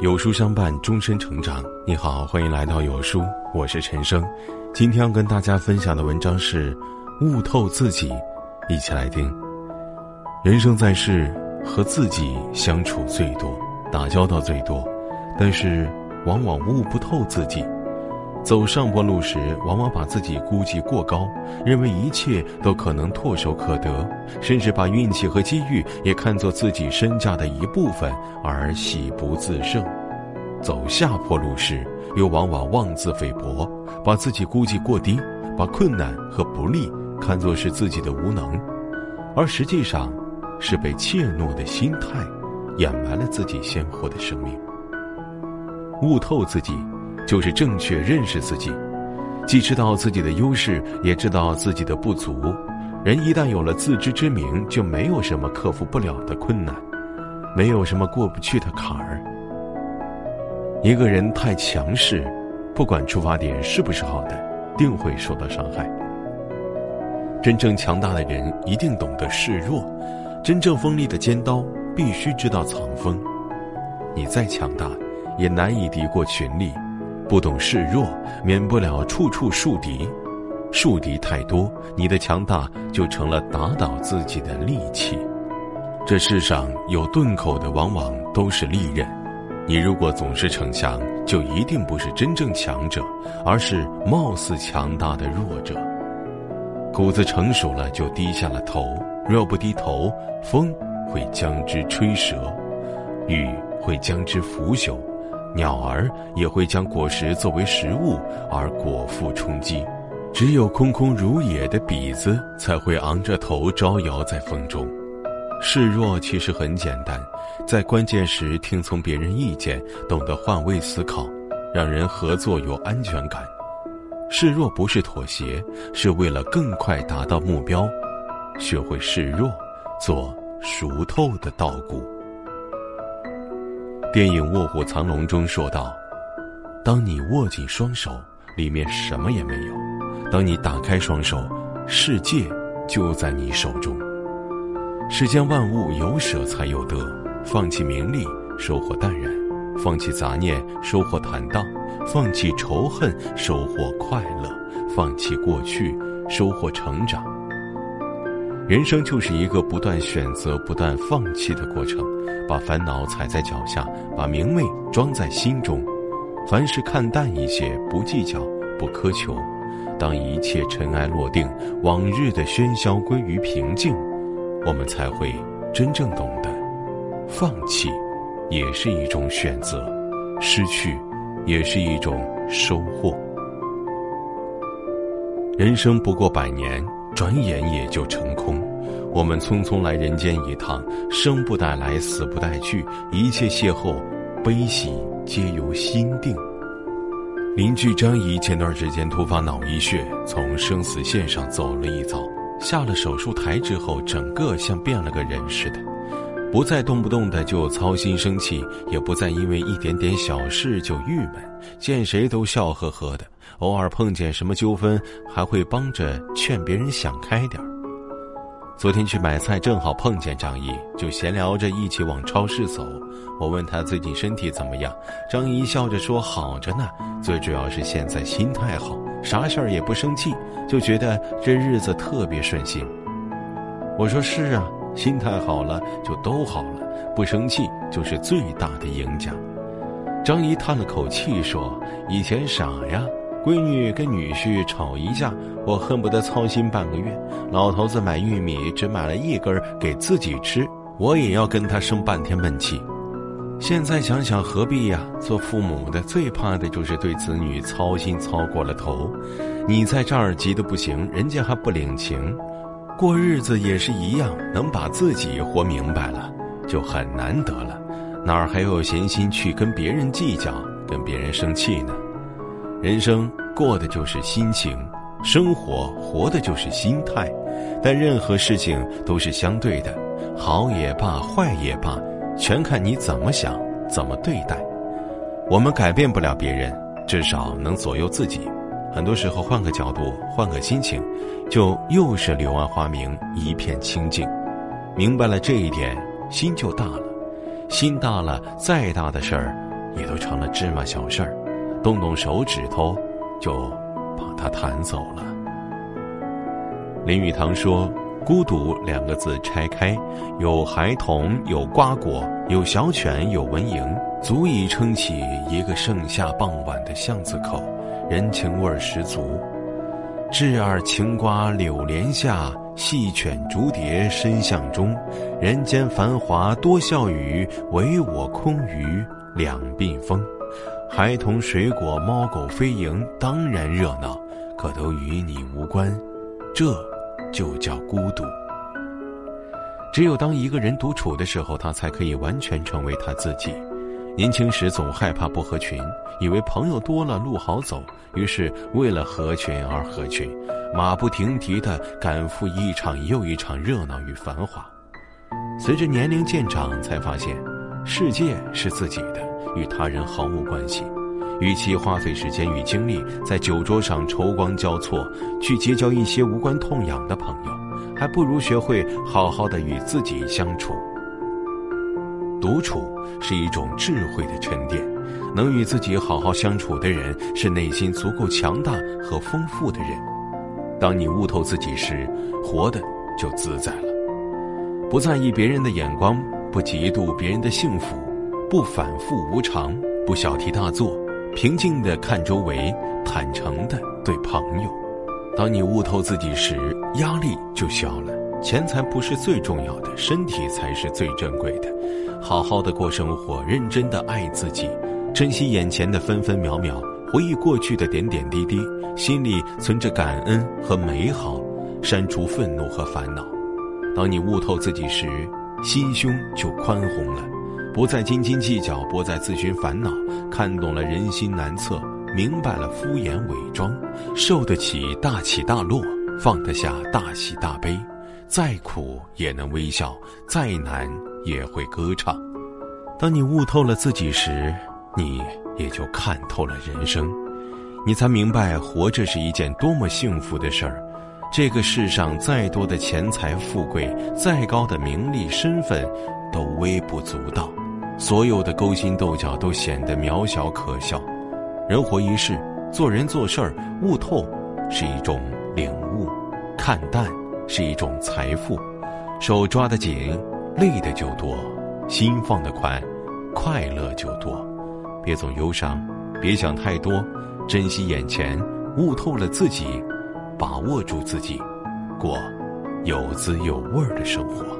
有书相伴，终身成长。你好，欢迎来到有书，我是陈生。今天要跟大家分享的文章是《悟透自己》，一起来听。人生在世，和自己相处最多，打交道最多，但是往往悟不透自己。走上坡路时，往往把自己估计过高，认为一切都可能唾手可得，甚至把运气和机遇也看作自己身价的一部分而喜不自胜；走下坡路时，又往往妄自菲薄，把自己估计过低，把困难和不利看作是自己的无能，而实际上，是被怯懦的心态掩埋了自己鲜活的生命。悟透自己。就是正确认识自己，既知道自己的优势，也知道自己的不足。人一旦有了自知之明，就没有什么克服不了的困难，没有什么过不去的坎儿。一个人太强势，不管出发点是不是好的，定会受到伤害。真正强大的人一定懂得示弱，真正锋利的尖刀必须知道藏锋。你再强大，也难以敌过群力。不懂示弱，免不了处处树敌；树敌太多，你的强大就成了打倒自己的利器。这世上有钝口的，往往都是利刃。你如果总是逞强，就一定不是真正强者，而是貌似强大的弱者。谷子成熟了，就低下了头；若不低头，风会将之吹折，雨会将之腐朽。鸟儿也会将果实作为食物而果腹充饥，只有空空如也的笔子才会昂着头招摇在风中。示弱其实很简单，在关键时听从别人意见，懂得换位思考，让人合作有安全感。示弱不是妥协，是为了更快达到目标。学会示弱，做熟透的稻谷。电影《卧虎藏龙》中说道：“当你握紧双手，里面什么也没有；当你打开双手，世界就在你手中。世间万物有舍才有得，放弃名利，收获淡然；放弃杂念，收获坦荡；放弃仇恨，收获快乐；放弃过去，收获成长。”人生就是一个不断选择、不断放弃的过程，把烦恼踩在脚下，把明媚装在心中，凡事看淡一些，不计较，不苛求。当一切尘埃落定，往日的喧嚣归于平静，我们才会真正懂得，放弃也是一种选择，失去也是一种收获。人生不过百年。转眼也就成空，我们匆匆来人间一趟，生不带来，死不带去，一切邂逅，悲喜皆由心定。邻居张姨前段时间突发脑溢血，从生死线上走了一遭，下了手术台之后，整个像变了个人似的，不再动不动的就操心生气，也不再因为一点点小事就郁闷，见谁都笑呵呵的。偶尔碰见什么纠纷，还会帮着劝别人想开点儿。昨天去买菜，正好碰见张姨，就闲聊着一起往超市走。我问她最近身体怎么样，张姨笑着说好着呢。最主要是现在心态好，啥事儿也不生气，就觉得这日子特别顺心。我说是啊，心态好了就都好了，不生气就是最大的赢家。张姨叹了口气说：“以前傻呀。”闺女跟女婿吵一架，我恨不得操心半个月。老头子买玉米只买了一根给自己吃，我也要跟他生半天闷气。现在想想何必呀？做父母的最怕的就是对子女操心操过了头。你在这儿急得不行，人家还不领情。过日子也是一样，能把自己活明白了，就很难得了。哪儿还有闲心去跟别人计较，跟别人生气呢？人生过的就是心情，生活活的就是心态，但任何事情都是相对的，好也罢，坏也罢，全看你怎么想，怎么对待。我们改变不了别人，至少能左右自己。很多时候，换个角度，换个心情，就又是柳暗花明，一片清净。明白了这一点，心就大了。心大了，再大的事儿也都成了芝麻小事儿，动动手指头就把它弹走了。林语堂说：“孤独两个字拆开，有孩童，有瓜果，有小犬，有蚊蝇，足以撑起一个盛夏傍晚的巷子口，人情味儿十足。稚儿青瓜柳帘下，细犬逐蝶深巷中。人间繁华多笑语，唯我空余两鬓风。孩童水果猫狗飞蝇，当然热闹，可都与你无关。这。”就叫孤独。只有当一个人独处的时候，他才可以完全成为他自己。年轻时总害怕不合群，以为朋友多了路好走，于是为了合群而合群，马不停蹄地赶赴一场又一场热闹与繁华。随着年龄渐长，才发现，世界是自己的，与他人毫无关系。与其花费时间与精力在酒桌上愁光交错，去结交一些无关痛痒的朋友，还不如学会好好的与自己相处。独处是一种智慧的沉淀，能与自己好好相处的人，是内心足够强大和丰富的人。当你悟透自己时，活的就自在了，不在意别人的眼光，不嫉妒别人的幸福，不反复无常，不小题大做。平静的看周围，坦诚的对朋友。当你悟透自己时，压力就小了。钱财不是最重要的，身体才是最珍贵的。好好的过生活，认真的爱自己，珍惜眼前的分分秒秒，回忆过去的点点滴滴，心里存着感恩和美好，删除愤怒和烦恼。当你悟透自己时，心胸就宽宏了。不再斤斤计较，不再自寻烦恼，看懂了人心难测，明白了敷衍伪装，受得起大起大落，放得下大喜大悲，再苦也能微笑，再难也会歌唱。当你悟透了自己时，你也就看透了人生，你才明白活着是一件多么幸福的事儿。这个世上再多的钱财富贵，再高的名利身份，都微不足道。所有的勾心斗角都显得渺小可笑，人活一世，做人做事儿，悟透是一种领悟，看淡是一种财富。手抓得紧，累的就多；心放得宽，快乐就多。别总忧伤，别想太多，珍惜眼前，悟透了自己，把握住自己，过有滋有味儿的生活。